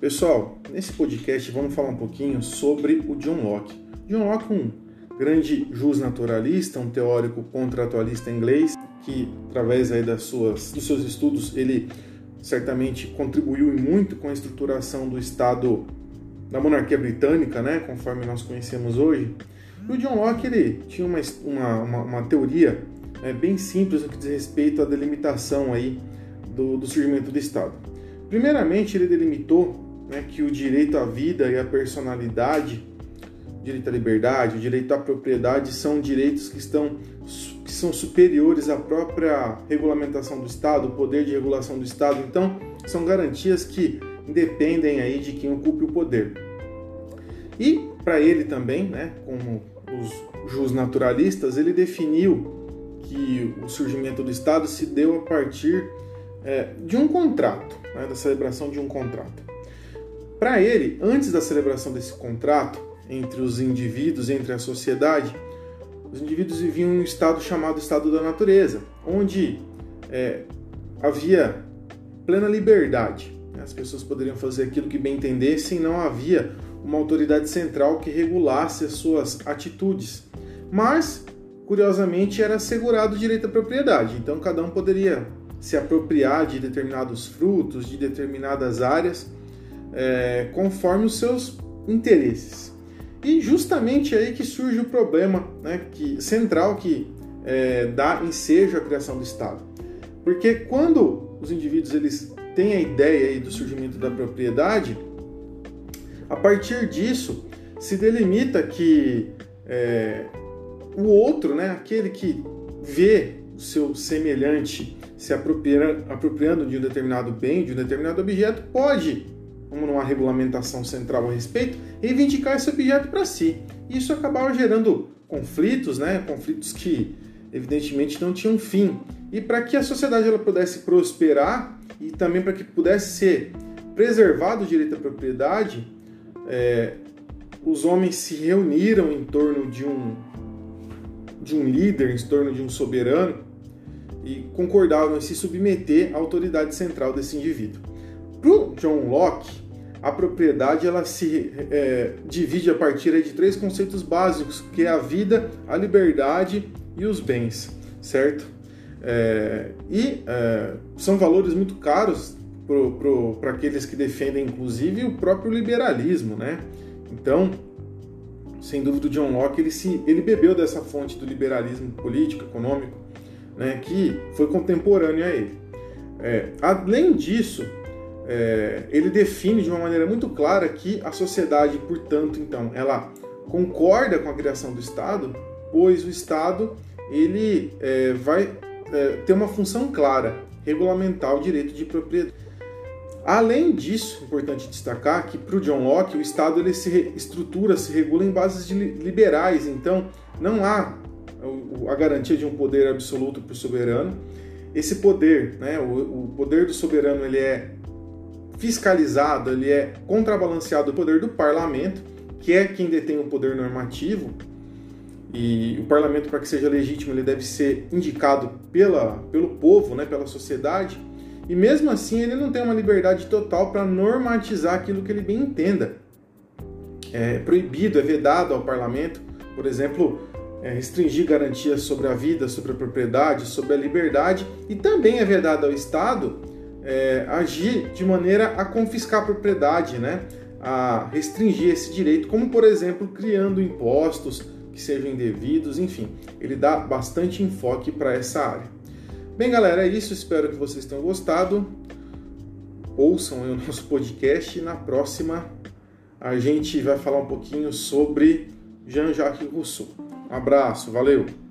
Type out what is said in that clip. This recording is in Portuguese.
Pessoal, nesse podcast vamos falar um pouquinho sobre o John Locke. John Locke, um grande justnaturalista, um teórico contratualista inglês, que através aí das suas, dos seus estudos ele certamente contribuiu muito com a estruturação do Estado da monarquia britânica, né, conforme nós conhecemos hoje. E o John Locke ele tinha uma, uma, uma, teoria né, bem simples no que diz respeito à delimitação aí do, do surgimento do Estado. Primeiramente, ele delimitou né, que o direito à vida e à personalidade, o direito à liberdade, o direito à propriedade são direitos que estão que são superiores à própria regulamentação do Estado, o poder de regulação do Estado. Então, são garantias que independem aí de quem ocupe o poder. E para ele também, né, como os jus naturalistas, ele definiu que o surgimento do Estado se deu a partir é, de um contrato, né, da celebração de um contrato. Para ele, antes da celebração desse contrato entre os indivíduos, entre a sociedade, os indivíduos viviam um estado chamado estado da natureza, onde é, havia plena liberdade. As pessoas poderiam fazer aquilo que bem entendessem, não havia uma autoridade central que regulasse as suas atitudes. Mas, curiosamente, era assegurado o direito à propriedade, então cada um poderia se apropriar de determinados frutos, de determinadas áreas, é, conforme os seus interesses. E justamente aí que surge o problema né, que, central que é, dá ensejo à criação do Estado. Porque quando os indivíduos eles têm a ideia aí do surgimento da propriedade, a partir disso se delimita que é, o outro, né, aquele que vê o seu semelhante se apropriando, apropriando de um determinado bem, de um determinado objeto, pode, como numa regulamentação central a respeito, reivindicar esse objeto para si. Isso acabava gerando conflitos, né? conflitos que evidentemente não tinham fim. E para que a sociedade ela pudesse prosperar e também para que pudesse ser preservado o direito à propriedade, é, os homens se reuniram em torno de um, de um líder, em torno de um soberano, e concordavam em se submeter à autoridade central desse indivíduo. Para John Locke, a propriedade ela se é, divide a partir de três conceitos básicos, que é a vida, a liberdade e os bens, certo? É, e é, são valores muito caros para aqueles que defendem, inclusive, o próprio liberalismo, né? Então, sem dúvida, o John Locke ele, se, ele bebeu dessa fonte do liberalismo político, econômico, né, que foi contemporâneo a ele. É, além disso, é, ele define de uma maneira muito clara que a sociedade, portanto, então, ela concorda com a criação do Estado, pois o Estado ele é, vai é, ter uma função clara, regulamentar o direito de propriedade. Além disso, importante destacar que para o John Locke o Estado ele se estrutura, se regula em bases liberais, então não há a garantia de um poder absoluto para o soberano. Esse poder, né, o, o poder do soberano, ele é fiscalizado, ele é contrabalanceado do poder do parlamento, que é quem detém o poder normativo. E o parlamento, para que seja legítimo, ele deve ser indicado pela, pelo povo, né, pela sociedade. E mesmo assim, ele não tem uma liberdade total para normatizar aquilo que ele bem entenda. É proibido, é vedado ao parlamento, por exemplo, é, restringir garantias sobre a vida, sobre a propriedade, sobre a liberdade e também é vedado ao Estado é, agir de maneira a confiscar a propriedade, né? a restringir esse direito, como por exemplo criando impostos que sejam indevidos, enfim, ele dá bastante enfoque para essa área. Bem, galera, é isso. Espero que vocês tenham gostado. Ouçam o nosso podcast. Na próxima, a gente vai falar um pouquinho sobre Jean-Jacques Rousseau. Um abraço, valeu!